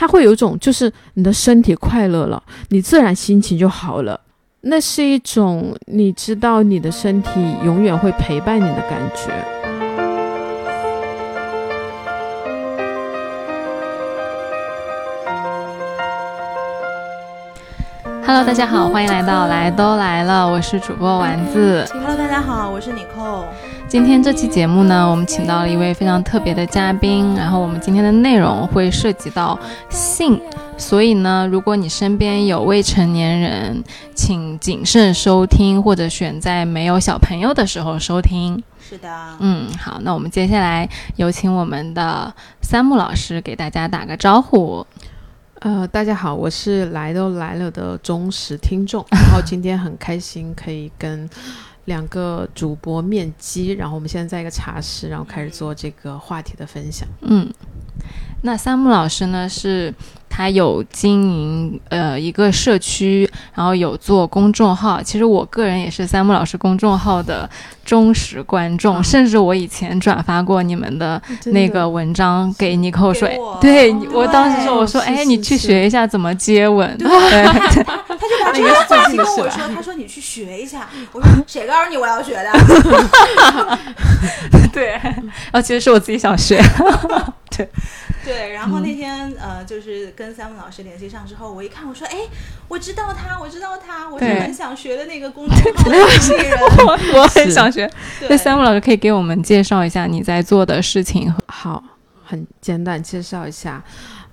它会有一种就是你的身体快乐了，你自然心情就好了。那是一种你知道你的身体永远会陪伴你的感觉。Hello，大家好，欢迎来到来都来了，我是主播丸子。Hello，大家好，我是 Nicole。今天这期节目呢，我们请到了一位非常特别的嘉宾，然后我们今天的内容会涉及到性，所以呢，如果你身边有未成年人，请谨慎收听，或者选在没有小朋友的时候收听。是的，嗯，好，那我们接下来有请我们的三木老师给大家打个招呼。呃，大家好，我是来都来了的忠实听众，然后今天很开心可以跟。两个主播面基，然后我们现在在一个茶室，然后开始做这个话题的分享。嗯，那三木老师呢是？他有经营呃一个社区，然后有做公众号。其实我个人也是三木老师公众号的忠实观众，甚至我以前转发过你们的那个文章给尼口水，对我当时说我说哎你去学一下怎么接吻，对，他就把这个话题跟我说，他说你去学一下，我说谁告诉你我要学的？对，然后其实是我自己想学，对。对，然后那天呃，就是跟三木老师联系上之后，我一看，我说，哎，我知道他，我知道他，我是很想学的那个公众号人，我很想学。那三木老师可以给我们介绍一下你在做的事情？好，很简短介绍一下，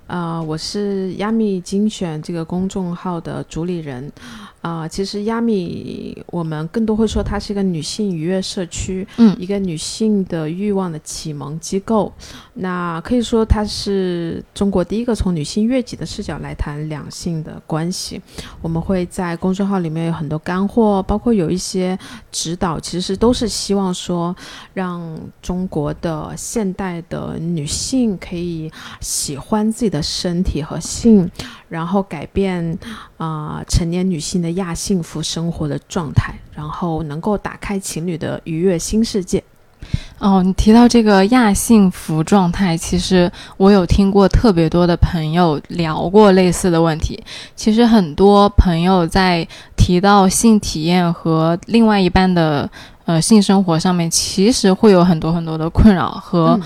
呃，我是亚米精选这个公众号的主理人。啊，其实亚米，我们更多会说它是一个女性愉悦社区，嗯，一个女性的欲望的启蒙机构。那可以说它是中国第一个从女性悦己的视角来谈两性的关系。我们会在公众号里面有很多干货，包括有一些指导，其实都是希望说让中国的现代的女性可以喜欢自己的身体和性。然后改变啊成年女性的亚幸福生活的状态，然后能够打开情侣的愉悦新世界。哦，你提到这个亚幸福状态，其实我有听过特别多的朋友聊过类似的问题。其实很多朋友在提到性体验和另外一半的。呃，性生活上面其实会有很多很多的困扰和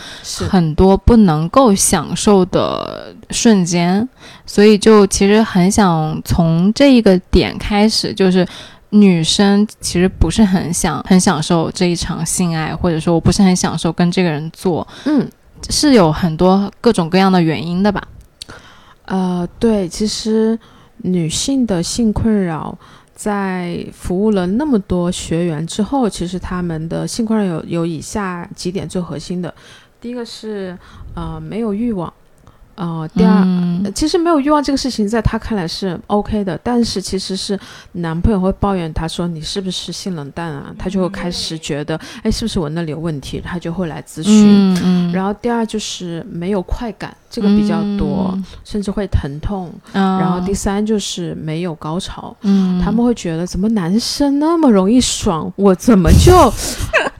很多不能够享受的瞬间，所以就其实很想从这一个点开始，就是女生其实不是很想很享受这一场性爱，或者说我不是很享受跟这个人做，嗯，是有很多各种各样的原因的吧？呃，对，其实女性的性困扰。在服务了那么多学员之后，其实他们的性困扰有有以下几点最核心的，第一个是呃没有欲望。哦，第二，其实没有欲望这个事情，在他看来是 OK 的，但是其实是男朋友会抱怨他说你是不是性冷淡啊？他就会开始觉得，哎，是不是我那里有问题？他就会来咨询。然后第二就是没有快感，这个比较多，甚至会疼痛。然后第三就是没有高潮，他们会觉得怎么男生那么容易爽，我怎么就？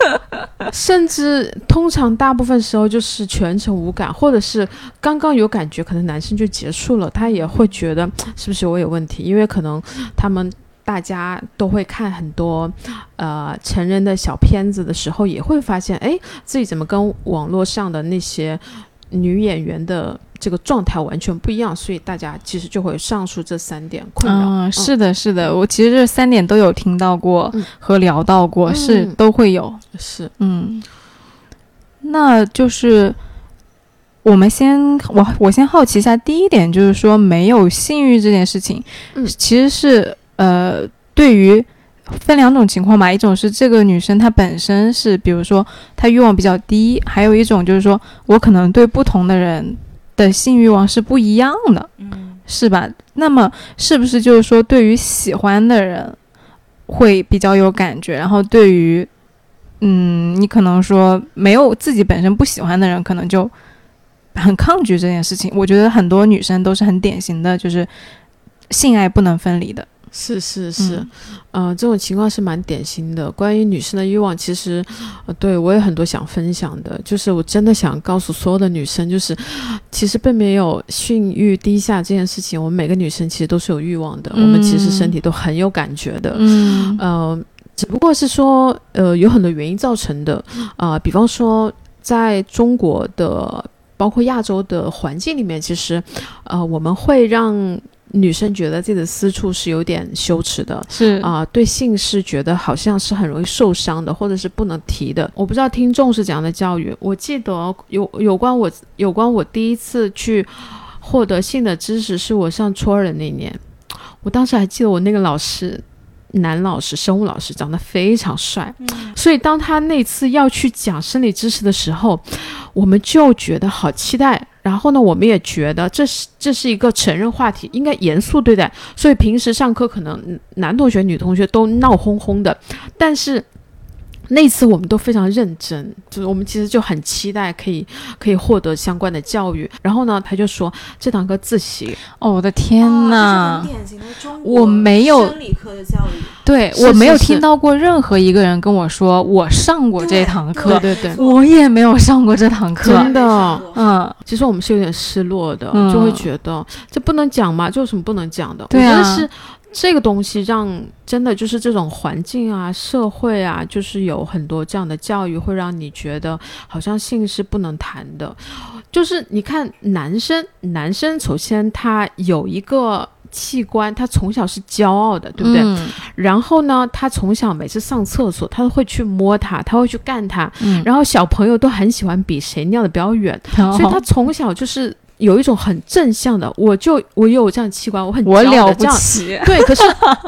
甚至通常大部分时候就是全程无感，或者是刚刚有感觉，可能男生就结束了，他也会觉得是不是我有问题？因为可能他们大家都会看很多呃成人的小片子的时候，也会发现，哎，自己怎么跟网络上的那些女演员的。这个状态完全不一样，所以大家其实就会上述这三点困扰。嗯，是的，是的，我其实这三点都有听到过和聊到过，是都会有。是，嗯，那就是我们先，我我先好奇一下，第一点就是说没有性欲这件事情，嗯，其实是呃，对于分两种情况吧，一种是这个女生她本身是，比如说她欲望比较低，还有一种就是说我可能对不同的人。的性欲望是不一样的，嗯，是吧？那么是不是就是说，对于喜欢的人会比较有感觉，然后对于，嗯，你可能说没有自己本身不喜欢的人，可能就很抗拒这件事情。我觉得很多女生都是很典型的，就是性爱不能分离的。是是是，呃，这种情况是蛮典型的。关于女生的欲望，其实，呃，对我有很多想分享的。就是我真的想告诉所有的女生，就是其实并没有性欲低下这件事情。我们每个女生其实都是有欲望的，我们其实身体都很有感觉的。嗯，呃，只不过是说，呃，有很多原因造成的。啊，比方说，在中国的。包括亚洲的环境里面，其实，呃，我们会让女生觉得自己的私处是有点羞耻的，是啊，对性是觉得好像是很容易受伤的，或者是不能提的。我不知道听众是怎样的教育。我记得有有关我有关我第一次去获得性的知识，是我上初二的那年。我当时还记得我那个老师。男老师，生物老师长得非常帅，所以当他那次要去讲生理知识的时候，我们就觉得好期待。然后呢，我们也觉得这是这是一个成人话题，应该严肃对待。所以平时上课可能男同学、女同学都闹哄哄的，但是。那次我们都非常认真，就是我们其实就很期待可以可以获得相关的教育。然后呢，他就说这堂课自习。哦，我的天哪！典型的中国我没有生理科的教育。对我没有听到过任何一个人跟我说我上过这堂课。对对对，我也没有上过这堂课。真的，嗯，其实我们是有点失落的，就会觉得这不能讲嘛，就有什么不能讲的？对啊。这个东西让真的就是这种环境啊、社会啊，就是有很多这样的教育，会让你觉得好像性是不能谈的。就是你看男生，男生首先他有一个器官，他从小是骄傲的，对不对？然后呢，他从小每次上厕所，他都会去摸它，他会去干它。然后小朋友都很喜欢比谁尿的比较远，所以他从小就是。有一种很正向的，我就我有这样器官，我很我了不起。对，可是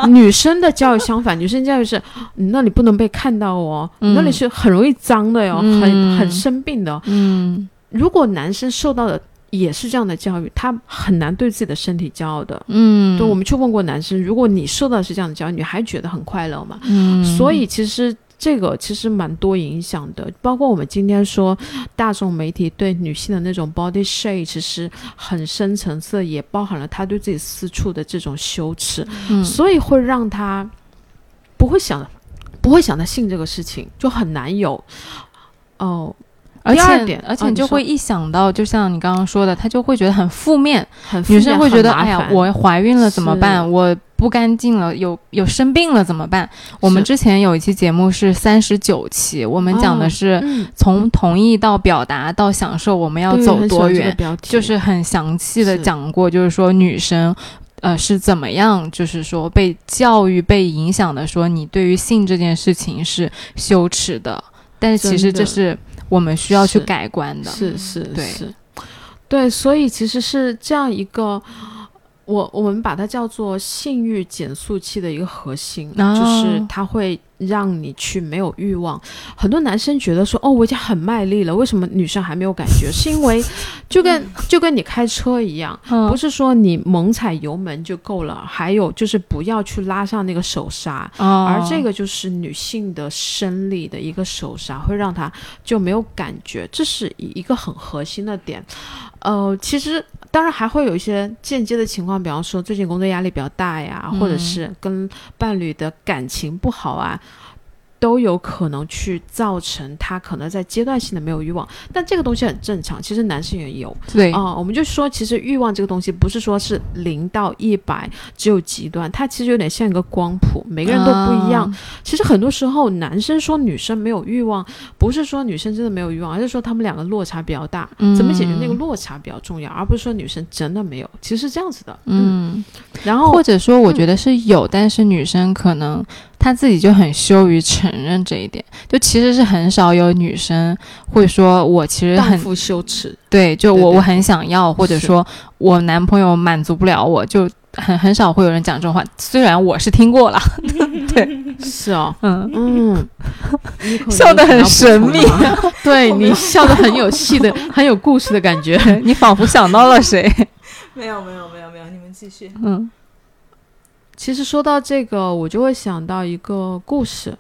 女生的教育相反，女生教育是，那里不能被看到哦，那里是很容易脏的哟，很很生病的。嗯，如果男生受到的也是这样的教育，他很难对自己的身体骄傲的。嗯，对，我们去问过男生，如果你受到的是这样的教育，你还觉得很快乐吗？嗯，所以其实。这个其实蛮多影响的，包括我们今天说大众媒体对女性的那种 body shame，其实很深层次，也包含了她对自己私处的这种羞耻，所以会让她不会想，不会想到性这个事情，就很难有哦。而且，而且你就会一想到，就像你刚刚说的，她就会觉得很负面。很女生会觉得，哎呀，我怀孕了怎么办？我不干净了，有有生病了怎么办？我们之前有一期节目是三十九期，我们讲的是从同意到表达到享受，我们要走多远？就是很详细的讲过，就是说女生，呃，是怎么样，就是说被教育、被影响的，说你对于性这件事情是羞耻的，但是其实这是。我们需要去改观的，是是是，对，所以其实是这样一个。我我们把它叫做性欲减速器的一个核心，就是它会让你去没有欲望。很多男生觉得说，哦，我已经很卖力了，为什么女生还没有感觉？是因为 就跟就跟你开车一样，不是说你猛踩油门就够了，还有就是不要去拉上那个手刹，而这个就是女性的生理的一个手刹，会让她就没有感觉，这是一个很核心的点。呃，其实。当然还会有一些间接的情况，比方说最近工作压力比较大呀，或者是跟伴侣的感情不好啊。都有可能去造成他可能在阶段性的没有欲望，但这个东西很正常。其实男生也有，对啊，我们就说，其实欲望这个东西不是说是零到一百只有极端，它其实有点像一个光谱，每个人都不一样。其实很多时候男生说女生没有欲望，不是说女生真的没有欲望，而是说他们两个落差比较大，怎么解决那个落差比较重要，而不是说女生真的没有。其实是这样子的，嗯，然后或者说我觉得是有，但是女生可能。他自己就很羞于承认这一点，就其实是很少有女生会说，我其实很羞耻。对，就我我很想要，或者说我男朋友满足不了我，就很很少会有人讲这种话。虽然我是听过了，对，是哦，嗯。嗯，笑得很神秘，对你笑得很有戏的，很有故事的感觉，你仿佛想到了谁？没有没有没有没有，你们继续，嗯。其实说到这个，我就会想到一个故事，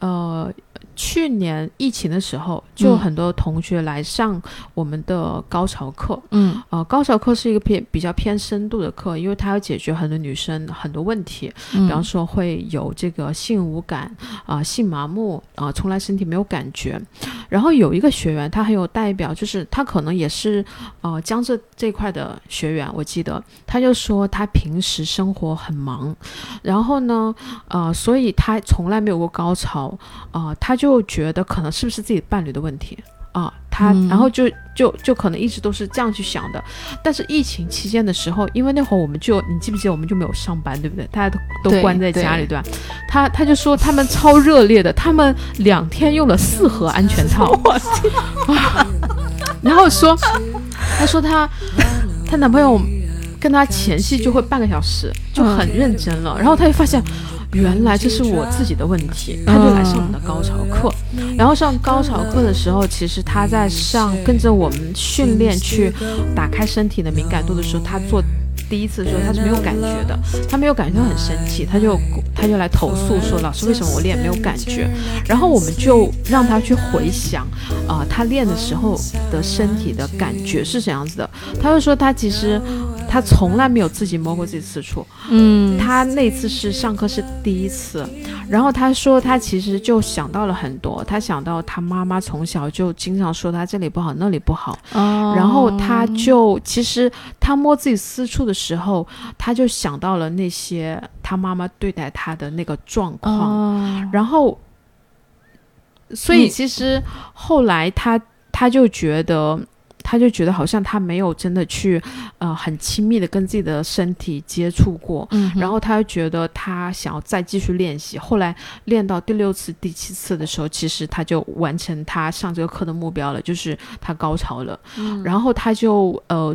呃，去年疫情的时候，就有很多同学来上我们的高潮课。嗯。呃，高潮课是一个偏比较偏深度的课，因为它要解决很多女生很多问题，嗯，比方说会有这个性无感啊、性麻木啊、从来身体没有感觉。然后有一个学员，他很有代表，就是他可能也是呃江浙这块的学员，我记得。他就说他平时生活很忙，然后呢，呃，所以他从来没有过高潮，啊，他就觉得可能是不是自己伴侣的问题啊，他嗯然后就就就可能一直都是这样去想的。但是疫情期间的时候，因为那会儿我们就你记不记得我们就没有上班，对不对？大家都都关在家里，对对吧？他他就说他们超热烈的，他们两天用了四盒安全套，啊 然后说，他说他她男朋友跟她前戏就会半个小时，就很认真了，然后她就发现。原来这是我自己的问题，他就来上我们的高潮课。然后上高潮课的时候，其实他在上跟着我们训练去打开身体的敏感度的时候，他做第一次的时候他是没有感觉的，他没有感觉，他很生气，他就他就来投诉说老师为什么我练没有感觉？然后我们就让他去回想，啊、他练的时候的身体的感觉是怎样子的。他就说他其实她从来没有自己摸过自己私处，嗯，他那次是上课是第一次，然后他说他其实就想到了很多，他想到他妈妈从小就经常说他这里不好那里不好，哦，然后他就其实他摸自己私处的时候，他就想到了那些他妈妈对待他的那个状况，哦，然后，所以其实后来他他就觉得，他就觉得好像他没有真的去呃很亲密的跟自己的身体接触过，嗯，然后他就觉得他想要再继续练习。后来练到第六次、第七次的时候，其实他就完成他上这个课的目标了，就是他高潮了。嗯然后他就呃，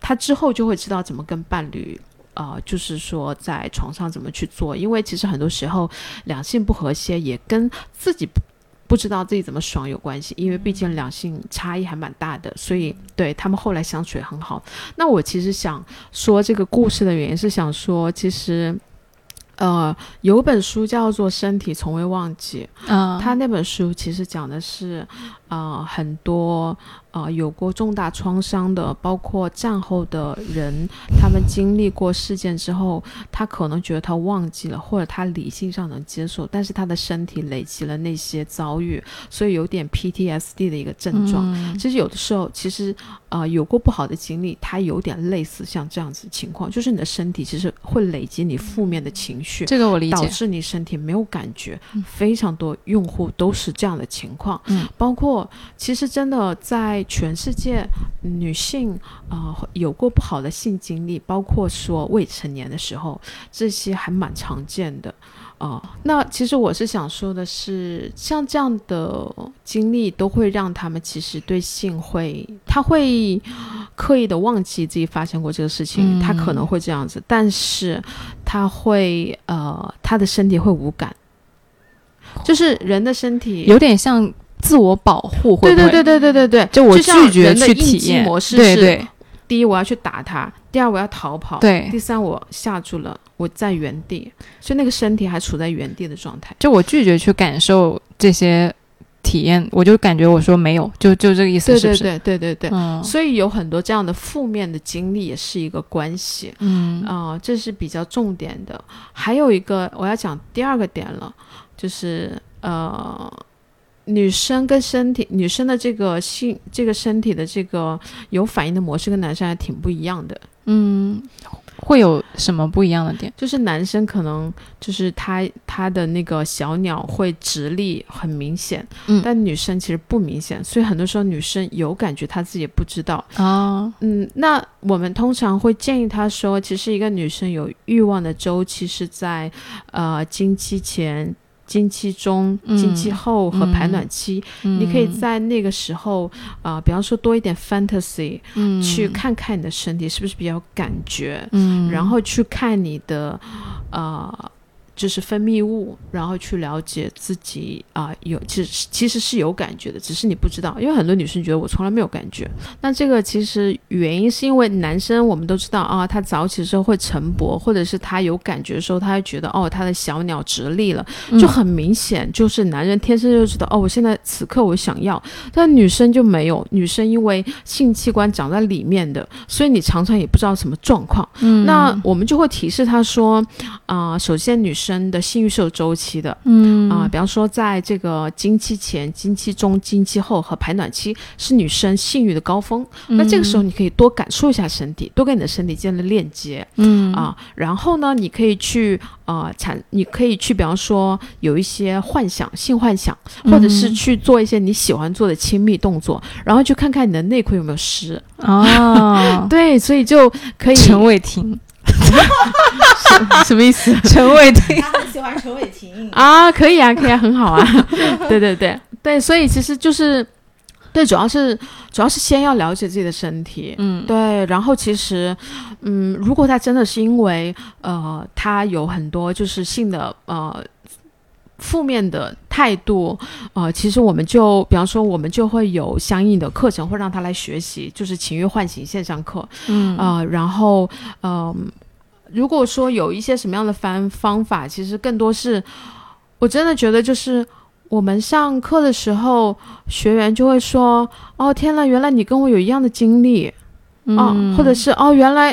他之后就会知道怎么跟伴侣。呃，就是说在床上怎么去做，因为其实很多时候两性不和谐也跟自己不不知道自己怎么爽有关系，因为毕竟两性差异还蛮大的，所以对他们后来相处也很好。那我其实想说这个故事的原因是想说，其实呃有本书叫做《身体从未忘记》，啊，他那本书其实讲的是，呃，很多呃有过重大创伤的，包括战后的人，他们经历过事件之后，他可能觉得他忘记了，或者他理性上能接受，但是他的身体累积了那些遭遇，所以有点 PTSD 的一个症状。嗯其实有的时候，其实呃有过不好的经历，他有点类似像这样子的情况，就是你的身体其实会累积你负面的情绪，这个我理解，导致你身体没有感觉嗯，非常多用户都是这样的情况。嗯，包括其实真的在全世界，女性啊、呃有过不好的性经历，包括说未成年的时候，这些还蛮常见的。啊、那其实我是想说的是，像这样的经历都会让他们其实对性会，他会刻意的忘记自己发生过这个事情，嗯他可能会这样子，但是他会呃，他的身体会无感，就是人的身体有点像自我保护，会不会对对对对对对对，就我拒绝去体验模式是对对第一我要去打他，第二我要逃跑，对第三我吓住了，我在原地，所以那个身体还处在原地的状态。就我拒绝去感受这些体验，我就感觉我说没有，就就这个意思，是不是？对对对对对对，嗯所以有很多这样的负面的经历也是一个关系。嗯啊、这是比较重点的。还有一个我要讲第二个点了，就是呃，女生跟身体，女生的这个性，这个身体的这个有反应的模式跟男生还挺不一样的。嗯，会有什么不一样的点？就是男生可能就是他他的那个小鸟会直立很明显，嗯但女生其实不明显，所以很多时候女生有感觉，她自己也不知道。啊，嗯，那我们通常会建议她说，其实一个女生有欲望的周期是在呃经期前、经期中、嗯。经期后和排嗯卵期，嗯。你可以在那个时候呃，比方说多一点 fantasy，、嗯。去看看你的身体是不是比较感觉，嗯，然后去看你的呃。就是分泌物，然后去了解自己啊、有其实其实是有感觉的，只是你不知道，因为很多女生觉得我从来没有感觉。那这个其实原因是因为男生我们都知道啊，他早起的时候会晨勃，或者是他有感觉的时候，他会觉得哦，他的小鸟直立了，就很明显，就是男人天生就知道哦，我现在此刻我想要，但女生就没有，女生因为性器官长在里面的，所以你常常也不知道什么状况。嗯那我们就会提示他说，啊、首先女生的性欲是有周期的，嗯。啊、比方说在这个经期前、经期中、经期后和排卵期是女生性欲的高峰。那这个时候你可以多感受一下身体，多跟你的身体建立链接。嗯。啊、然后呢，你可以去呃产，你可以去比方说有一些幻想、性幻想，或者是嗯去做一些你喜欢做的亲密动作，然后去看看你的内裤有没有湿。哦，对，所以就可以陈伟霆，什么意思？陈伟霆，他很喜欢陈伟霆。啊，可以啊，可以啊，很好啊。对对对对，所以其实就是，对，主要是主要是先要了解自己的身体。嗯，对，然后其实，嗯，如果他真的是因为呃，他有很多就是性的呃负面的态度，呃，其实我们就比方说，我们就会有相应的课程会让他来学习，就是情欲唤醒线上课，嗯啊、然后嗯、如果说有一些什么样的方方法，其实更多是，我真的觉得就是我们上课的时候，学员就会说：“哦，天呐，原来你跟我有一样的经历。啊、嗯或者是哦，原来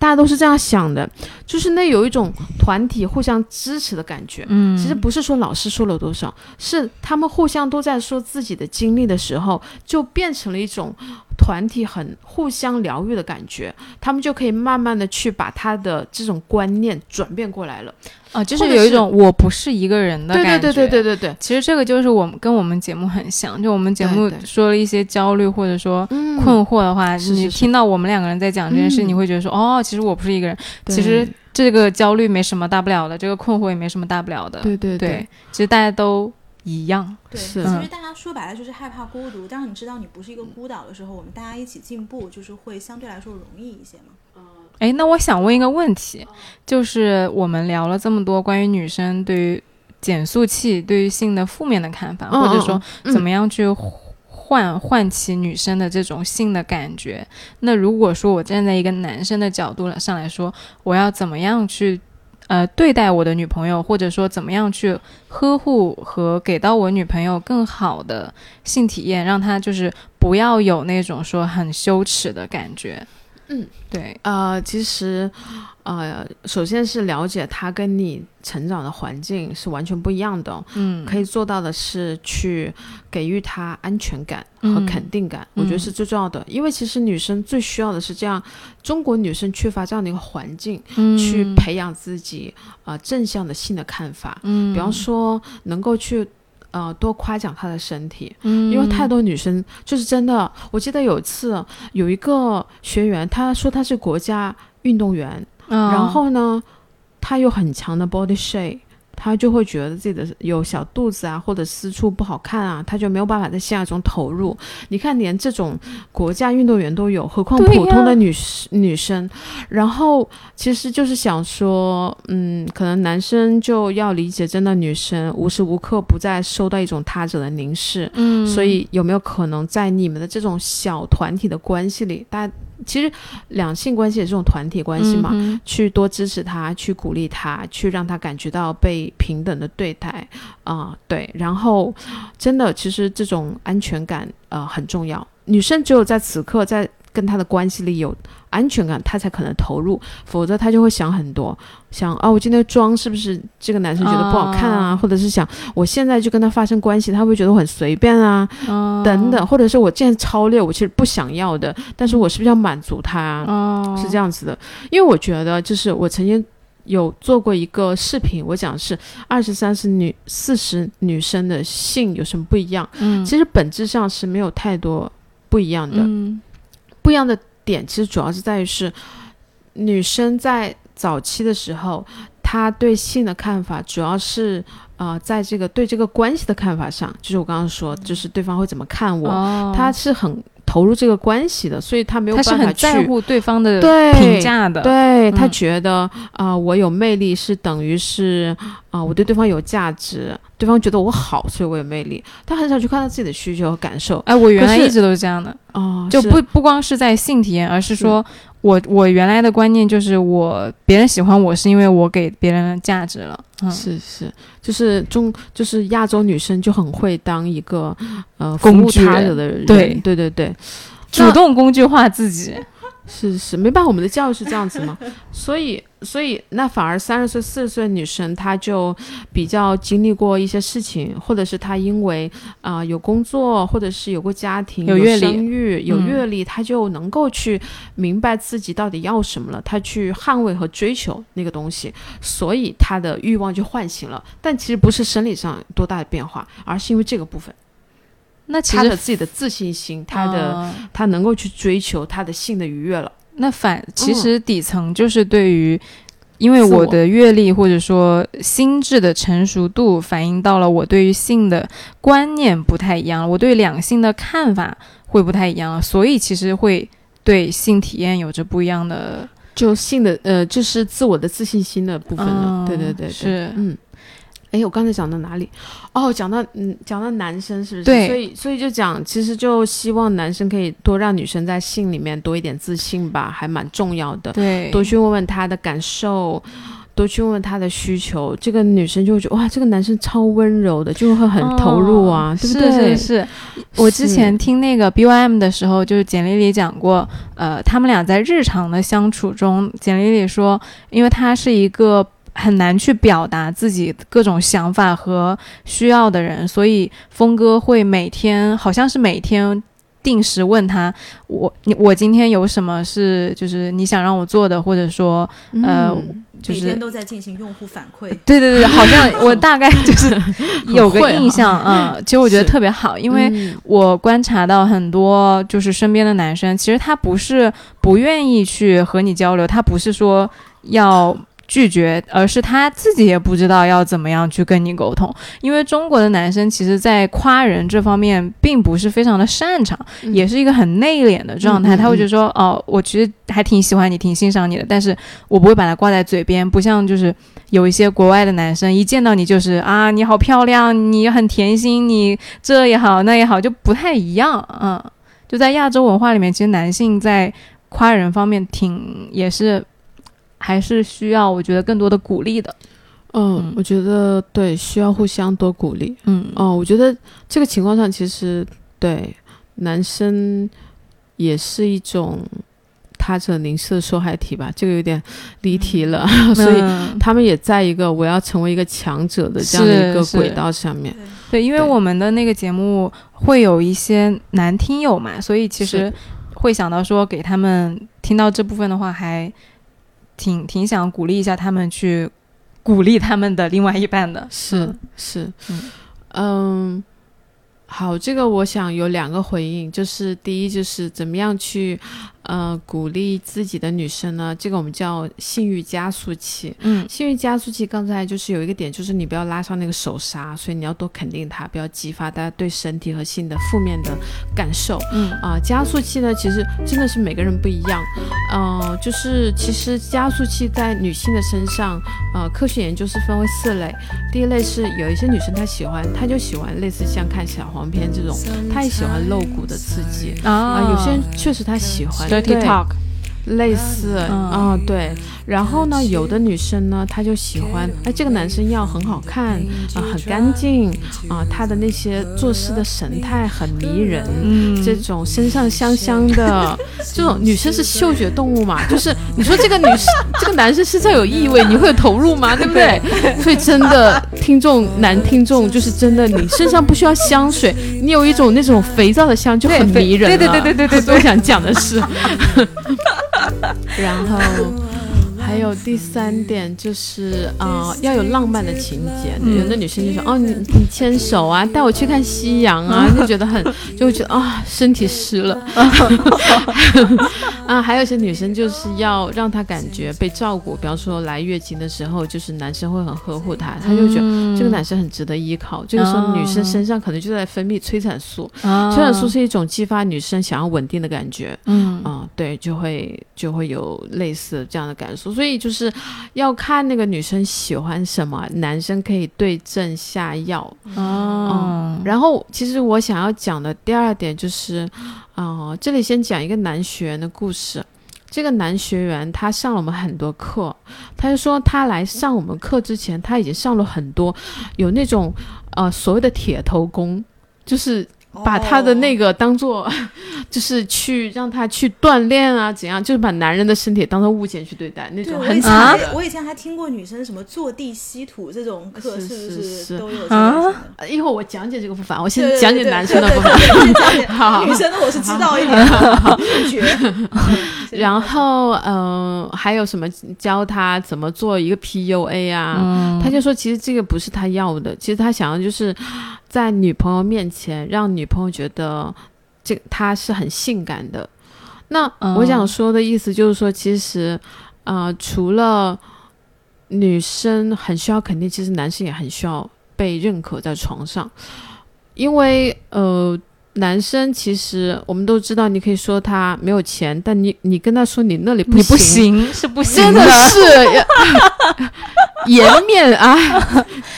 大家都是这样想的，就是那有一种团体互相支持的感觉。”嗯，其实不是说老师说了多少，是他们互相都在说自己的经历的时候，就变成了一种团体很互相疗愈的感觉。他们就可以慢慢的去把他的这种观念转变过来了。啊，就是有一种我不是一个人的感觉。对对对对对对，其实这个就是我们跟我们节目很像，就我们节目对对说了一些焦虑或者说嗯困惑的话，你听到我们两个人在讲这件事，嗯你会觉得说，哦，其实我不是一个人，其实这个焦虑没什么大不了的，这个困惑也没什么大不了的。对对对，其实大家都一样。对，其实大家说白了就是害怕孤独。当你知道你不是一个孤岛的时候，我们大家一起进步，就是会相对来说容易一些嘛。嗯哎，那我想问一个问题，就是我们聊了这么多关于女生对于减速器对于性的负面的看法，嗯或者说嗯怎么样去唤唤起女生的这种性的感觉。那如果说我站在一个男生的角度上来说，我要怎么样去呃对待我的女朋友，或者说怎么样去呵护和给到我女朋友更好的性体验，让她就是不要有那种说很羞耻的感觉。嗯，对，呃，其实，呃，首先是了解他跟你成长的环境是完全不一样的哦。嗯，可以做到的是去给予他安全感和嗯肯定感，我觉得是最重要的。因为其实女生最需要的是这样，中国女生缺乏这样的一个环境，嗯去培养自己呃正向的性的看法。嗯，比方说，能够去呃多夸奖她的身体，嗯，因为太多女生就是真的。我记得有一次有一个学员，她说她是国家运动员，嗯，然后呢，她有很强的 body shape，他就会觉得自己的有小肚子啊，或者私处不好看啊，他就没有办法在性爱中投入。你看，连这种国家运动员都有，何况普通的女女生？然后其实就是想说，嗯，可能男生就要理解，真的女生无时无刻不在受到一种他者的凝视。嗯，所以有没有可能在你们的这种小团体的关系里，大家其实两性关系也是这种团体关系嘛，嗯去多支持他，去鼓励他，去让他感觉到被平等的对待啊、对，然后真的，其实这种安全感呃很重要。女生只有在此刻在跟他的关系里有安全感，他才可能投入，否则他就会想很多，想啊，我今天的妆是不是这个男生觉得不好看啊？啊或者是想我现在就跟他发生关系，他会觉得我很随便啊？哦等等，或者是我现在超烈，我其实不想要的，但是我是不是要满足他啊？哦，是这样子的，因为我觉得就是我曾经有做过一个视频，我讲是二十三十女四十女生的性有什么不一样？嗯，其实本质上是没有太多不一样的，嗯不一样的点其实主要是在于是女生在早期的时候，她对性的看法主要是呃在这个对这个关系的看法上，就是我刚刚说，就是对方会怎么看我，哦，她是很投入这个关系的，所以他没有办法去。乎对方的对评价的，对他觉得啊，我有魅力是等于是啊，我对对方有价值，对方觉得我好，所以我有魅力。他很少去看到自己的需求和感受。哎，我原来一直都是这样的哦，就不不光是在性体验，而是说。我我原来的观念就是我别人喜欢我是因为我给别人价值了，是是，就是中就是亚洲女生就很会当一个呃工具他的人，对对对对，主动工具化自己。是是，没办法，我们的教育是这样子嘛，所以所以那反而三十岁四十岁女生，她就比较经历过一些事情，或者是她因为啊有工作，或者是有过家庭，有生育，有阅历，她就能够去明白自己到底要什么了，她去捍卫和追求那个东西，所以她的欲望就唤醒了。但其实不是生理上多大的变化，而是因为这个部分。那他的自己的自信心，他的他能够去追求他的性的愉悦了。那反其实底层就是对于，因为我的阅历或者说心智的成熟度，反映到了我对于性的观念不太一样，我对两性的看法会不太一样，所以其实会对性体验有着不一样的，就性的呃，就是自我的自信心的部分了。对对对，是嗯。哎，我刚才讲到哪里？哦，讲到嗯，讲到男生是不是？对，所以所以就讲，其实就希望男生可以多让女生在性里面多一点自信吧，还蛮重要的。对，多去问问她的感受，多去问问她的需求，这个女生就会觉得哇，这个男生超温柔的，就会很投入啊，对不对？是。我之前听那个 B Y M 的时候，就是简丽丽讲过，呃，他们俩在日常的相处中，简丽丽说，因为他是一个。很难去表达自己各种想法和需要的人，所以峰哥会每天，好像是每天定时问他，我你我今天有什么是就是你想让我做的，或者说呃，就是每天都在进行用户反馈。对对对，好像我 大概就是有个印象，嗯，其实我觉得特别好，因为我观察到很多就是身边的男生，其实他不是不愿意去和你交流，他不是说要。拒绝，而是他自己也不知道要怎么样去跟你沟通。因为中国的男生其实，在夸人这方面并不是非常的擅长，也是一个很内敛的状态。他会觉得说：“哦，我其实还挺喜欢你，挺欣赏你的，但是我不会把它挂在嘴边。不像就是有一些国外的男生，一见到你就是啊，你好漂亮，你很甜心，你这也好那也好，就不太一样。嗯，就在亚洲文化里面，其实男性在夸人方面挺也是。还是需要，我觉得更多的鼓励的。嗯，我觉得对，需要互相多鼓励。嗯，哦，我觉得这个情况上，其实对男生也是一种他者凝视的受害体吧。这个有点离题了，所以他们也在一个我要成为一个强者的这样的一个轨道上面。对，因为我们的那个节目会有一些男听友嘛，所以其实会想到说给他们听到这部分的话，还。挺挺想鼓励一下他们，去鼓励他们的另外一半的，是是，嗯。好，这个我想有两个回应，就是第一就是怎么样去，呃，鼓励自己的女生呢？这个我们叫性欲加速器。嗯，性欲加速器刚才就是有一个点，就是你不要拉上那个手刹，所以你要多肯定它，不要激发大家对身体和性的负面的感受。嗯啊，加速器呢，其实真的是每个人不一样。呃，就是其实加速器在女性的身上，呃，科学研究是分为四类。第一类是有一些女生她喜欢，她就喜欢类似像看小黄。片这种，她也喜欢露骨的刺激啊。有些人确实她喜欢。Dirty Talk。类似啊，对，然后呢，有的女生呢，她就喜欢，哎，这个男生要很好看啊，很干净啊，他的那些做事的神态很迷人，嗯，这种身上香香的，这种女生是嗅觉动物嘛，就是你说这个女生，这个男生身上有异味，你会有投入吗？对不对？所以真的，听众男听众就是真的，你身上不需要香水，你有一种那种肥皂的香就很迷人了。对对对对对对，我想讲的是。然后还有第三点就是啊，要有浪漫的情节。有的女生就说：“哦，你你牵手啊，带我去看夕阳啊，就觉得很，就会觉得啊，身体湿了。啊，还有一些女生就是要让她感觉被照顾，比方说来月经的时候，就是男生会很呵护她，她就觉得这个男生很值得依靠。这个时候女生身上可能就在分泌催产素，催产素是一种激发女生想要稳定的感觉。嗯啊，对，就会就会有类似这样的感受。所以就是要看那个女生喜欢什么，男生可以对症下药。哦，然后其实我想要讲的第二点就是，啊，这里先讲一个男学员的故事。这个男学员他上了我们很多课，他就说他来上我们课之前，他已经上了很多，有那种呃所谓的铁头功，就是。把他的那个当做，就是去让他去锻炼啊，怎样？就是把男人的身体当做物件去对待，那种很惨的。我以前还听过女生什么坐地吸土这种课，是是是都有啊？一会儿我讲解这个部分，我先讲解男生的部分。好，女生的我是知道一点秘诀。然后，嗯，还有什么教他怎么做一个 PUA 啊？他就说，其实这个不是他要的，其实他想要就是。在女朋友面前，让女朋友觉得这他是很性感的。那我想说的意思就是说，其实，呃，除了女生很需要肯定，其实男生也很需要被认可在床上，因为呃。男生其实我们都知道，你可以说他没有钱，但你你跟他说你那里不行，是不行，真的是颜面啊，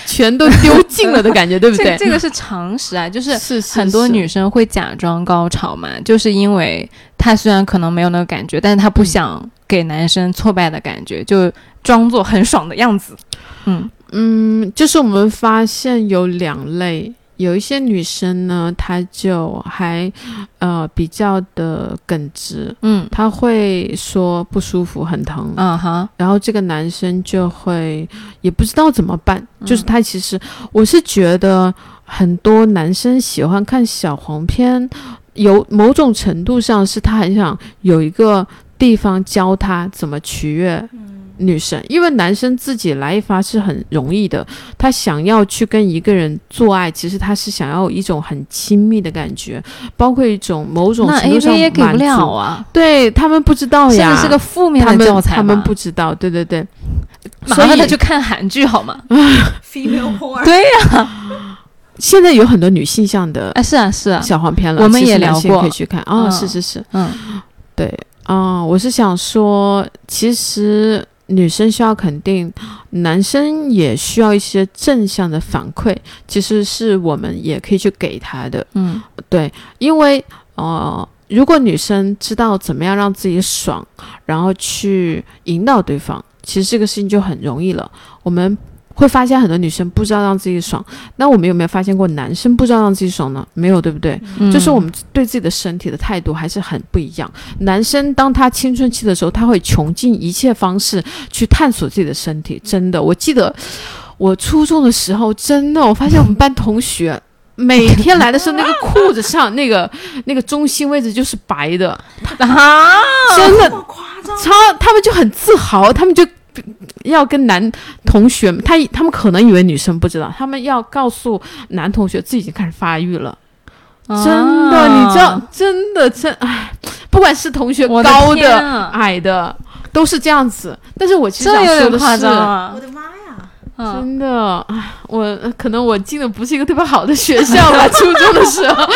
全都丢尽了的感觉，对不对？这个是常识啊，就是很多女生会假装高潮嘛，就是因为她虽然可能没有那个感觉，但是她不想给男生挫败的感觉，就装作很爽的样子。嗯嗯，就是我们发现有两类。有一些女生呢，她就还，呃，比较的耿直，嗯，她会说不舒服、很疼，嗯哈，然后这个男生就会也不知道怎么办，就是他其实，我是觉得很多男生喜欢看小黄片，有某种程度上是他很想有一个地方教他怎么取悦。女生，因为男生自己来一发是很容易的，他想要去跟一个人做爱，其实他是想要一种很亲密的感觉，包括一种某种程度上满足。啊。对他们不知道呀，这是个负面的教材他们不知道，对对对，所以他就看韩剧好吗？Female War？对呀，现在有很多女性向的，啊是啊是啊，小黄片了，我们也聊过，可以去看。啊，是是是，嗯，对啊，我是想说，其实。女生需要肯定，男生也需要一些正向的反馈，其实是我们也可以去给他的。嗯，对，因为呃，如果女生知道怎么样让自己爽，然后去引导对方，其实这个事情就很容易了。我们。会发现很多女生不知道让自己爽，那我们有没有发现过男生不知道让自己爽呢？没有，对不对？就是我们对自己的身体的态度还是很不一样。男生当他青春期的时候，他会穷尽一切方式去探索自己的身体。真的，我记得我初中的时候，真的，我发现我们班同学 每天来的时候，那个裤子上 那个那个中心位置就是白的啊，真的夸张，超他们就很自豪，他们就。要跟男同学，他他们可能以为女生不知道，他们要告诉男同学自己已经开始发育了。真的，你知道，真的真哎，不管是同学高的矮的，都是这样子。但是我其实想说的是，我的妈呀，真的哎，我可能我进的不是一个特别好的学校吧，初中的时候。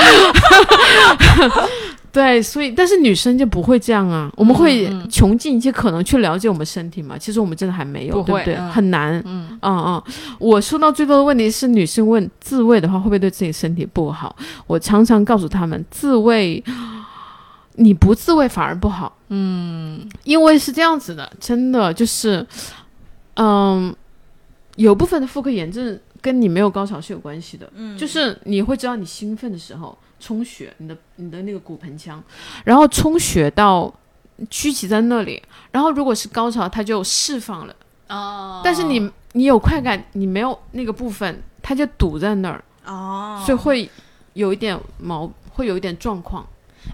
对，所以但是女生就不会这样啊，我们会穷尽一切可能去了解我们身体嘛。其实我们真的还没有，对不对？很难。嗯嗯嗯。我说到最多的问题是，女生问自慰的话会不会对自己身体不好？我常常告诉他们，自慰你不自慰反而不好。嗯，因为是这样子的，真的就是，嗯，有部分的妇科炎症跟你没有高潮是有关系的。嗯，就是你会知道你兴奋的时候。充血，你的你的那个骨盆腔，然后充血到聚集在那里，然后如果是高潮，它就释放了哦。但是你你有快感，你没有那个部分，它就堵在那儿哦，所以会有一点毛，会有一点状况。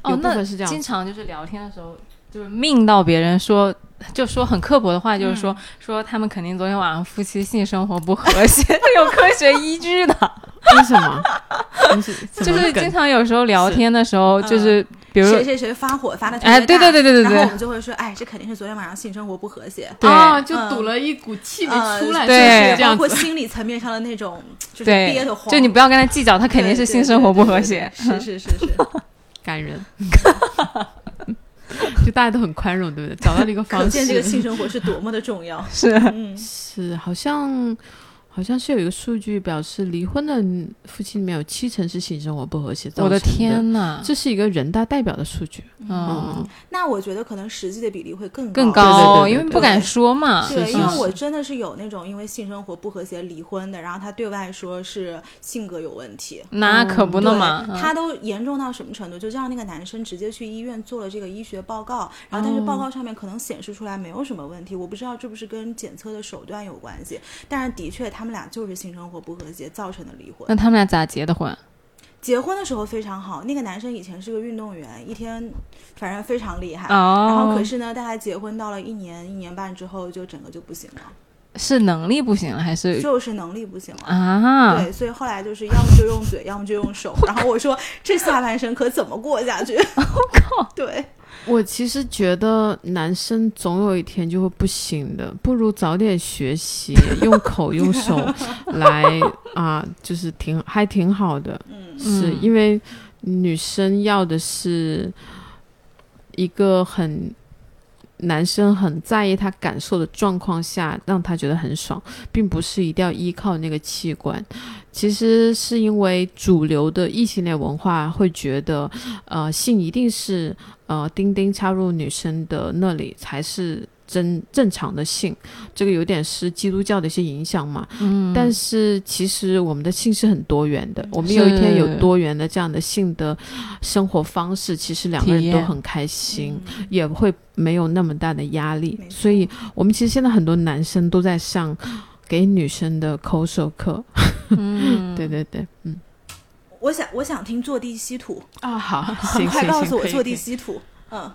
哦，那经常就是聊天的时候。就是命到别人说，就说很刻薄的话，就是说说他们肯定昨天晚上夫妻性生活不和谐，有科学依据的。为什么？就是经常有时候聊天的时候，就是比如谁谁谁发火发的哎，对对对对对对，然后我们就会说，哎，这肯定是昨天晚上性生活不和谐，对，就堵了一股气没出来，对，包括心理层面上的那种，就是憋得慌，就你不要跟他计较，他肯定是性生活不和谐，是是是是，感人。就大家都很宽容，对不对？找到了一个方式，可见这个性生活是多么的重要。是是，好像。好像是有一个数据表示，离婚的夫妻里面有七成是性生活不和谐造成的。我的天哪，这是一个人大代表的数据。嗯，那我觉得可能实际的比例会更更高，因为不敢说嘛。对，因为我真的是有那种因为性生活不和谐离婚的，然后他对外说是性格有问题。那可不能嘛，他都严重到什么程度？就让那个男生直接去医院做了这个医学报告，然后但是报告上面可能显示出来没有什么问题。我不知道这不是跟检测的手段有关系，但是的确他。他们俩就是性生活不和谐造成的离婚。那他们俩咋结的婚？结婚的时候非常好。那个男生以前是个运动员，一天反正非常厉害。哦。然后可是呢，大概结婚到了一年一年半之后，就整个就不行了。是能力不行了，还是就是能力不行了啊？对，所以后来就是要么就用嘴，要么就用手。然后我说这下半生可怎么过下去？我靠！对。我其实觉得男生总有一天就会不行的，不如早点学习，用口用手来啊，就是挺还挺好的。嗯，是因为女生要的是一个很。男生很在意他感受的状况下，让他觉得很爽，并不是一定要依靠那个器官。其实是因为主流的异性恋文化会觉得，呃，性一定是呃，丁丁插入女生的那里才是。正正常的性，这个有点是基督教的一些影响嘛。嗯，但是其实我们的性是很多元的。我们有一天有多元的这样的性的生活方式，其实两个人都很开心，也会没有那么大的压力。所以，我们其实现在很多男生都在上给女生的口手课。嗯，对对对，嗯。我想，我想听坐地吸土啊！好，快告诉我坐地吸土。嗯。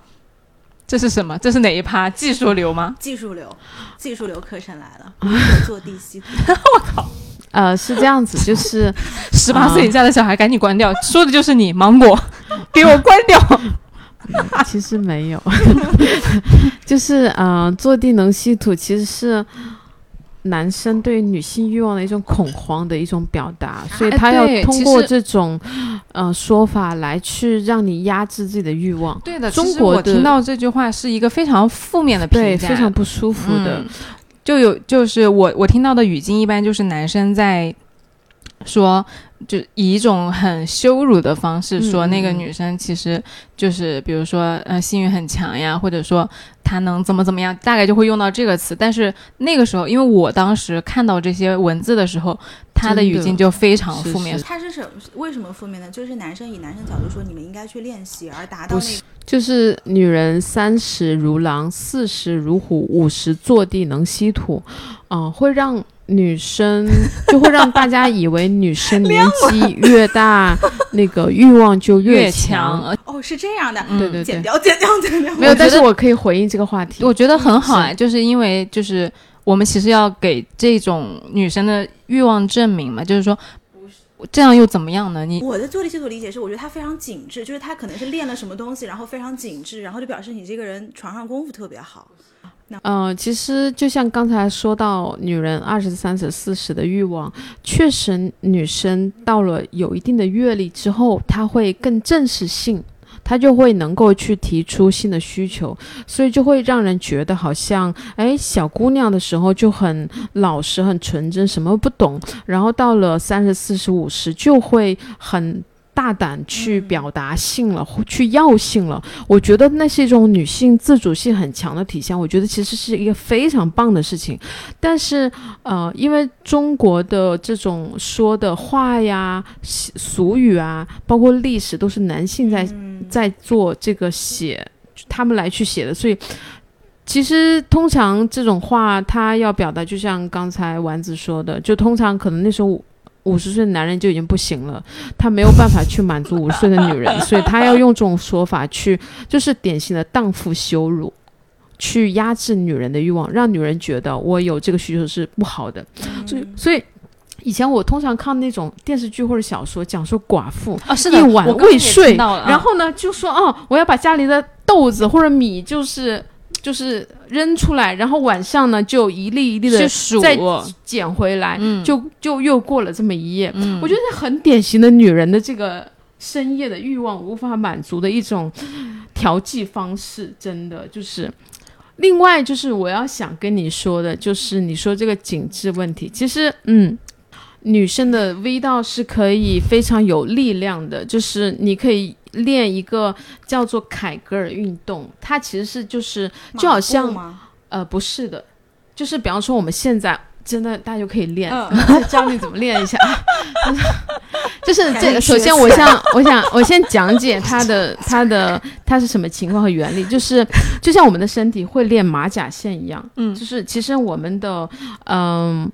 这是什么？这是哪一趴？技术流吗？技术流，技术流课程来了。坐地吸土。我靠！呃，是这样子，就是 十八岁以下的小孩赶紧关掉，说的就是你，芒果，给我关掉。其实没有，就是呃，坐地能吸土，其实是。男生对女性欲望的一种恐慌的一种表达，所以他要通过这种呃说法来去让你压制自己的欲望。对的，中国听到这句话是一个非常负面的评价，非常不舒服的。就有就是我我听到的语境一般就是男生在说。就以一种很羞辱的方式说那个女生，其实就是比如说呃性欲很强呀，或者说她能怎么怎么样，大概就会用到这个词。但是那个时候，因为我当时看到这些文字的时候，她的语境就非常负面。她是什为什么负面呢？就是男生以男生角度说，你们应该去练习，而达到那个就是女人三十如狼，四十如虎，五十坐地能吸土，啊，会让。女生 就会让大家以为女生年纪 越大，那个欲望就越强。哦，是这样的，对对对，剪掉，剪掉，剪掉。没有，但是我可以回应这个话题。我觉得很好啊，就是因为就是我们其实要给这种女生的欲望证明嘛，就是说，这样又怎么样呢？你我的坐地吸土理解是，我觉得他非常紧致，就是他可能是练了什么东西，然后非常紧致，然后就表示你这个人床上功夫特别好。嗯，其实就像刚才说到，女人二十三、十四十的欲望，确实，女生到了有一定的阅历之后，她会更正视性，她就会能够去提出性的需求，所以就会让人觉得好像，哎，小姑娘的时候就很老实、很纯真，什么不懂，然后到了三十四、十五十就会很。大胆去表达性了，去要性了，我觉得那是一种女性自主性很强的体现。我觉得其实是一个非常棒的事情。但是，呃，因为中国的这种说的话呀、俗语啊，包括历史，都是男性在在做这个写，他们来去写的，所以其实通常这种话，他要表达，就像刚才丸子说的，就通常可能那时候。五十岁的男人就已经不行了，他没有办法去满足五十岁的女人，所以他要用这种说法去，就是典型的荡妇羞辱，去压制女人的欲望，让女人觉得我有这个需求是不好的。所以，所以以前我通常看那种电视剧或者小说，讲说寡妇啊，是的，一晚未睡，然后呢就说哦，我要把家里的豆子或者米就是就是扔出来，然后晚上呢就一粒一粒的数，再捡回来，嗯就就又过了这么一夜。嗯我觉得很典型的女人的这个深夜的欲望无法满足的一种调剂方式，真的就是。另外就是我要想跟你说的，就是你说这个紧致问题，其实嗯，女生的 V 道是可以非常有力量的，就是你可以练一个叫做凯格尔运动，它其实是就是就好像呃不是的，就是比方说我们现在真的大家就可以练，嗯 教你怎么练一下。就是这个，首先我想，我想，我先讲解它的 它的它是什么情况和原理，就是就像我们的身体会练马甲线一样，嗯就是其实我们的嗯。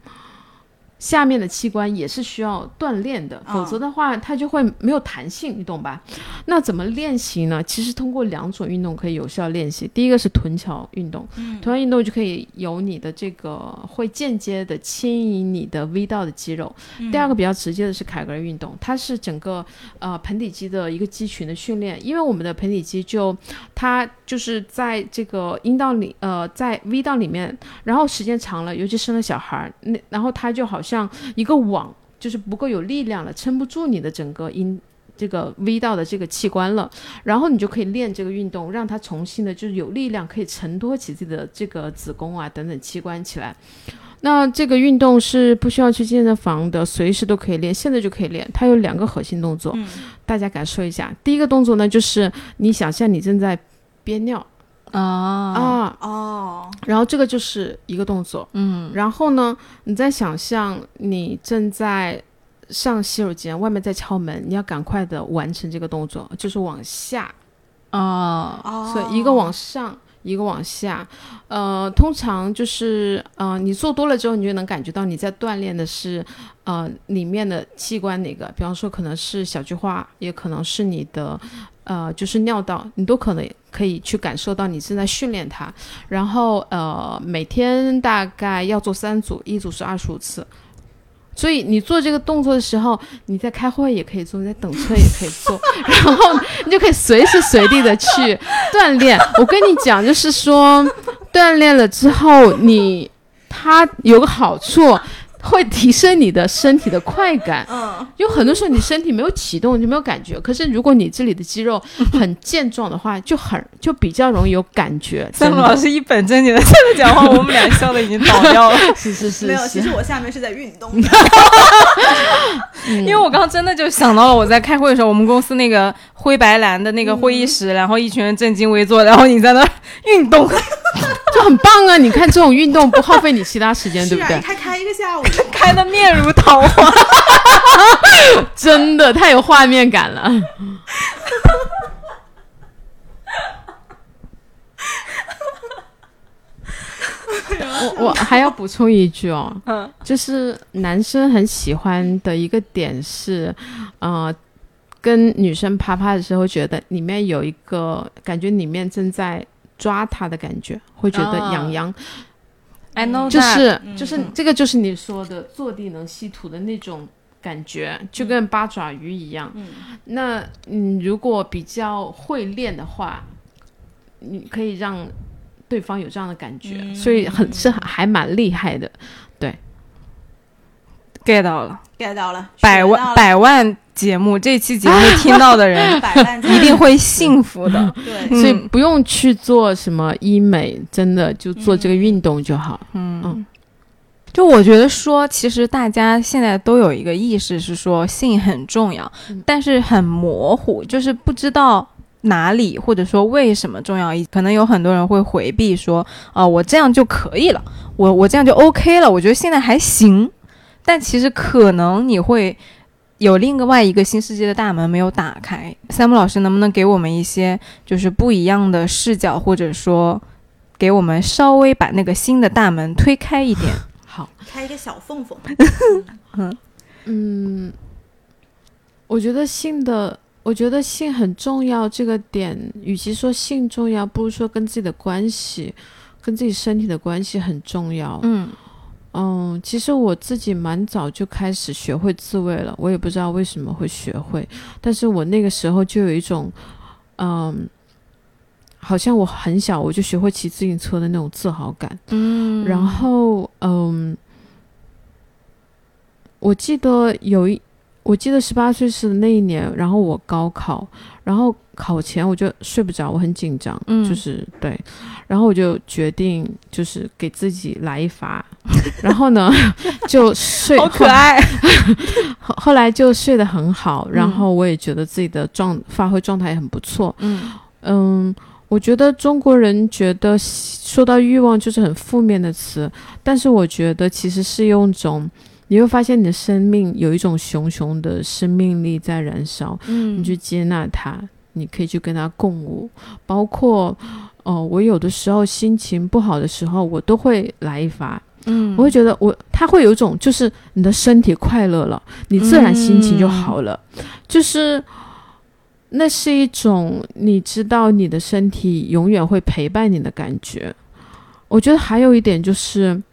下面的器官也是需要锻炼的，嗯否则的话它就会没有弹性，你懂吧？那怎么练习呢？其实通过两种运动可以有效练习。第一个是臀桥运动，臀桥运动就可以有你的这个会间接的牵引你的 V 道的肌肉。第二个比较直接的是凯格尔运动，它是整个呃盆底肌的一个肌群的训练，因为我们的盆底肌就它就是在这个阴道里呃在 V 道里面，然后时间长了，尤其生了小孩儿，那然后它就好像一个网，就是不够有力量了，撑不住你的整个阴。这个 V 道的这个器官了，然后你就可以练这个运动，让它重新的就是有力量，可以承托起自己的这个子宫啊等等器官起来。那这个运动是不需要去健身房的，随时都可以练，现在就可以练。它有两个核心动作，嗯大家感受一下。第一个动作呢，就是你想象你正在憋尿啊，啊，哦，然后这个就是一个动作。嗯。然后呢，你再想象你正在上洗手间，外面在敲门，你要赶快的完成这个动作，就是往下，啊，哦，所以一个往上。一个往下，呃，通常就是，呃，你做多了之后，你就能感觉到你在锻炼的是，呃，里面的器官哪个，比方说可能是小菊花，也可能是你的，呃，就是尿道，你都可能可以去感受到你正在训练它。然后，呃，每天大概要做三组，一组是二十五次。所以你做这个动作的时候，你在开会也可以做，你在等车也可以做，然后你就可以随时随地的去锻炼。我跟你讲，就是说，锻炼了之后，你它有个好处，会提升你的身体的快感。嗯，有很多时候你身体没有启动，就没有感觉。可是如果你这里的肌肉很健壮的话，就很就比较容易有感觉。三木老师一本正经的在那讲话，我们俩笑的已经倒掉了。是是是没有，其实我下面是在运动。因为我刚刚真的就想到了，我在开会的时候，我们公司那个灰白蓝的那个会议室，然后一群人正襟危坐，然后你在那运动，就很棒啊！你看这种运动不耗费你其他时间，对不对你？开开一个下午，开的面如桃花。真的太有画面感了。我我还要补充一句哦，嗯就是男生很喜欢的一个点是，呃，跟女生啪啪的时候，觉得里面有一个感觉，里面正在抓他的感觉，会觉得啊痒痒。I know 就是嗯就是这个就是你说的坐地能吸土的那种感觉，就跟八爪鱼一样。嗯那嗯，如果比较会练的话，你可以让对方有这样的感觉，嗯所以很是还蛮厉害的。对 get 到了，get 到了，百万百万节目，这期节目听到的人 百万一定会幸福的。对，嗯所以不用去做什么医美，真的就做这个运动就好。嗯嗯就我觉得说，其实大家现在都有一个意识是说性很重要，嗯但是很模糊，就是不知道哪里或者说为什么重要。可能有很多人会回避说，啊、我这样就可以了，我我这样就 OK 了，我觉得现在还行。但其实可能你会有另外一个新世界的大门没有打开。三木老师能不能给我们一些就是不一样的视角，或者说给我们稍微把那个新的大门推开一点？好，开一个小缝缝。嗯，我觉得性的，我觉得性很重要。这个点，与其说性重要，不如说跟自己的关系，跟自己身体的关系很重要。嗯嗯，其实我自己蛮早就开始学会自慰了，我也不知道为什么会学会，但是我那个时候就有一种，嗯，好像我很小我就学会骑自行车的那种自豪感。嗯，然后，嗯，我记得有一，我记得十八岁是那一年，然后我高考，然后考前我就睡不着，我很紧张，嗯。就是对，然后我就决定就是给自己来一发，然后呢 就睡，好可爱。后 后来就睡得很好，然后我也觉得自己的状发挥状态也很不错，嗯。嗯，我觉得中国人觉得说到欲望就是很负面的词，但是我觉得其实是用一种，你会发现你的生命有一种熊熊的生命力在燃烧，嗯。你去接纳它，你可以去跟他共舞，包括。哦，我有的时候心情不好的时候，我都会来一发。嗯，我会觉得我，他会有一种，就是你的身体快乐了，你自然心情就好了。就是那是一种你知道你的身体永远会陪伴你的感觉。我觉得还有一点就是，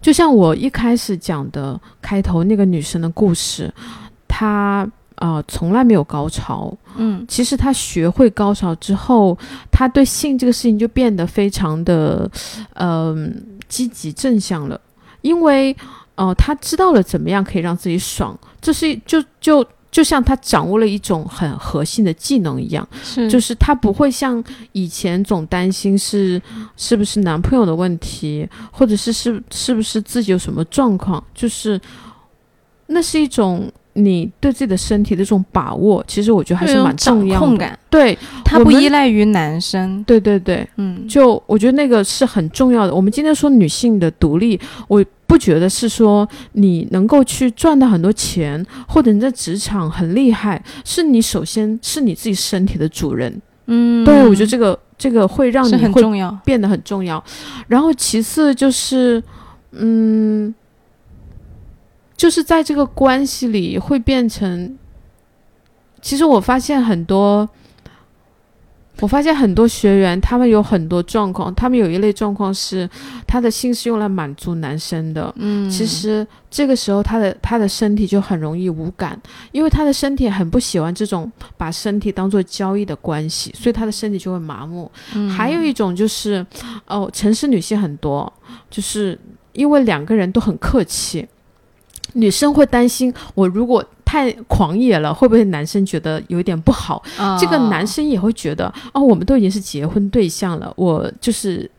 就像我一开始讲的开头那个女生的故事，她呃从来没有高潮，嗯其实他学会高潮之后，他对性这个事情就变得非常的，嗯、积极正向了，因为呃，他知道了怎么样可以让自己爽，这是就就就像他掌握了一种很核心的技能一样，是就是他不会像以前总担心是是不是男朋友的问题，或者是是是不是自己有什么状况，就是那是一种。你对自己的身体的这种把握，其实我觉得还是蛮重要的。掌控感，对，它不依赖于男生。对对对，嗯，就我觉得那个是很重要的。我们今天说女性的独立，我不觉得是说你能够去赚到很多钱，或者你在职场很厉害，是你首先是你自己身体的主人。嗯，对我觉得这个这个会让你会很重要。变得很重要。然后其次就是，嗯，就是在这个关系里会变成，其实我发现很多，我发现很多学员他们有很多状况，他们有一类状况是他的性是用来满足男生的。嗯，其实这个时候，他的他的身体就很容易无感，因为他的身体很不喜欢这种把身体当做交易的关系，所以他的身体就会麻木。嗯还有一种就是，哦，城市女性很多，就是因为两个人都很客气，女生会担心我如果太狂野了，会不会男生觉得有一点不好？啊这个男生也会觉得，哦，我们都已经是结婚对象了，我就是。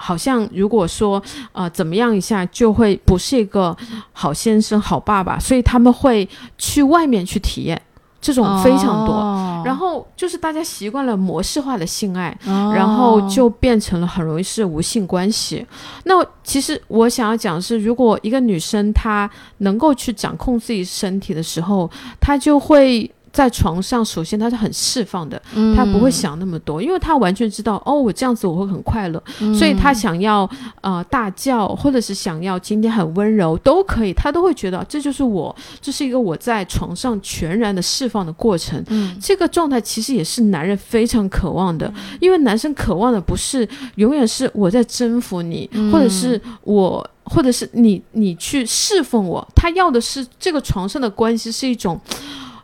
好像如果说呃怎么样一下，就会不是一个好先生、好爸爸，所以他们会去外面去体验，这种非常多。哦然后就是大家习惯了模式化的性爱，哦然后就变成了很容易是无性关系。那其实我想要讲的是，如果一个女生她能够去掌控自己身体的时候，她就会。在床上，首先他是很释放的，嗯她不会想那么多，因为他完全知道，哦，我这样子我会很快乐，嗯所以他想要呃大叫，或者是想要今天很温柔都可以，他都会觉得这就是我，这是一个我在床上全然的释放的过程。嗯这个状态其实也是男人非常渴望的，因为男生渴望的不是永远是我在征服你，嗯或者是我，或者是你，你去侍奉我。他要的是这个床上的关系是一种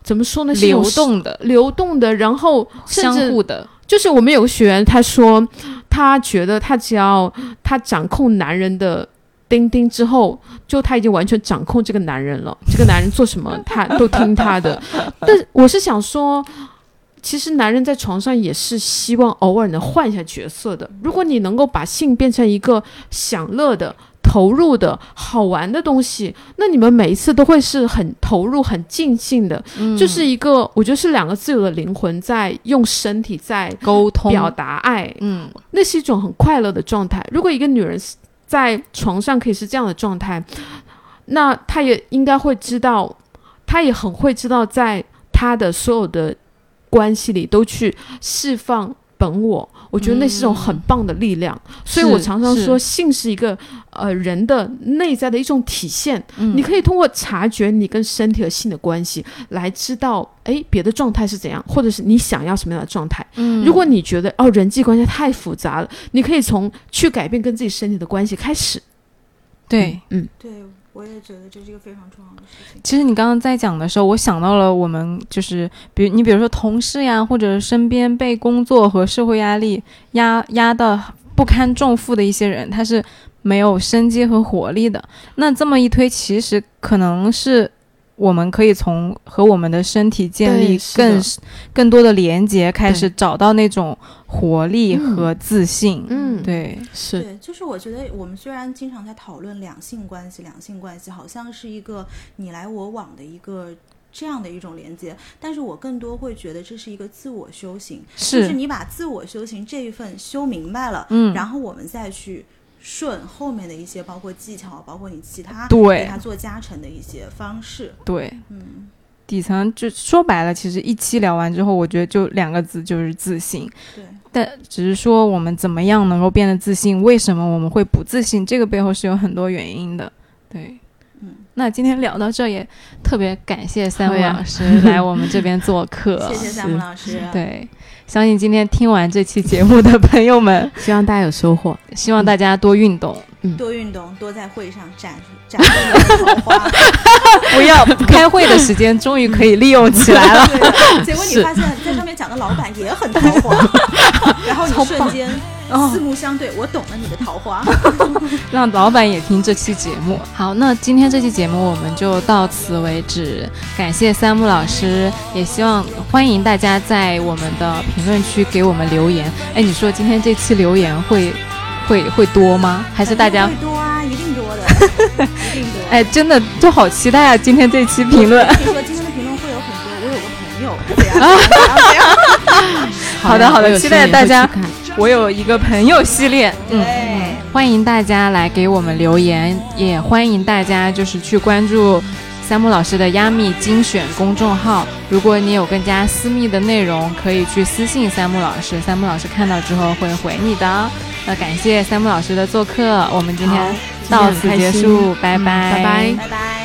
怎么说呢？是流动的、流动的，然后相互的，就是我们有个学员，他说他觉得他只要他掌控男人的。丁丁之后，就他已经完全掌控这个男人了。这个男人做什么，他都听他的。但我是想说，其实男人在床上也是希望偶尔能换一下角色的。如果你能够把性变成一个享乐的、投入的好玩的东西，那你们每一次都会是很投入、很尽兴的。嗯就是一个，我觉得是两个自由的灵魂在用身体在沟通表达爱，嗯那是一种很快乐的状态。如果一个女人在床上可以是这样的状态，那她也应该会知道，她也很会知道，在她的所有的关系里都去释放本我，我觉得那是一种很棒的力量。所以我常常说，性是一个呃人的内在的一种体现。你可以通过察觉你跟身体和性的关系，来知道哎别的状态是怎样，或者是你想要什么样的状态。嗯，如果你觉得哦人际关系太复杂了，你可以从去改变跟自己身体的关系开始。对，嗯，对。我也觉得这是一个非常重要的事情。其实你刚刚在讲的时候，我想到了我们就是，比如你比如说同事呀，或者身边被工作和社会压力压压的不堪重负的一些人，他是没有生机和活力的。那这么一推，其实可能是。我们可以从和我们的身体建立更更多的连接开始，找到那种活力和自信。嗯，对，是。对，就是我觉得我们虽然经常在讨论两性关系，两性关系好像是一个你来我往的一个这样的一种连接，但是我更多会觉得这是一个自我修行，就是你把自我修行这一份修明白了，嗯，然后我们再去。顺后面的一些，包括技巧，包括你其他对他做加成的一些方式。对，嗯，底层就说白了，其实一期聊完之后，我觉得就两个字，就是自信。对，但只是说我们怎么样能够变得自信？为什么我们会不自信？这个背后是有很多原因的。对，嗯，那今天聊到这也特别感谢三位老师来我们这边做客，谢谢三木老师。对。相信今天听完这期节目的朋友们，希望大家有收获，希望大家多运动，多运动，多在会上展展露桃花。不要 开会的时间终于可以利用起来了。结果你发现在上面讲的老板也很桃花，然后你瞬间。四目相对，我懂了你的桃花。让老板也听这期节目。好，那今天这期节目我们就到此为止。感谢三木老师，也希望欢迎大家在我们的评论区给我们留言。哎，你说今天这期留言会会会多吗？还是大家会多啊？一定多的，一定多。哎，真的就好期待啊！今天这期评论。听说今天的评论会有很多。我有个朋友，怎样怎样？好的好的，期待大家。我有一个朋友系列，嗯，欢迎大家来给我们留言，也欢迎大家就是去关注三木老师的压密精选公众号。如果你有更加私密的内容，可以去私信三木老师，三木老师看到之后会回你的。那感谢三木老师的做客，我们今天到此结束，拜拜，拜拜，拜拜。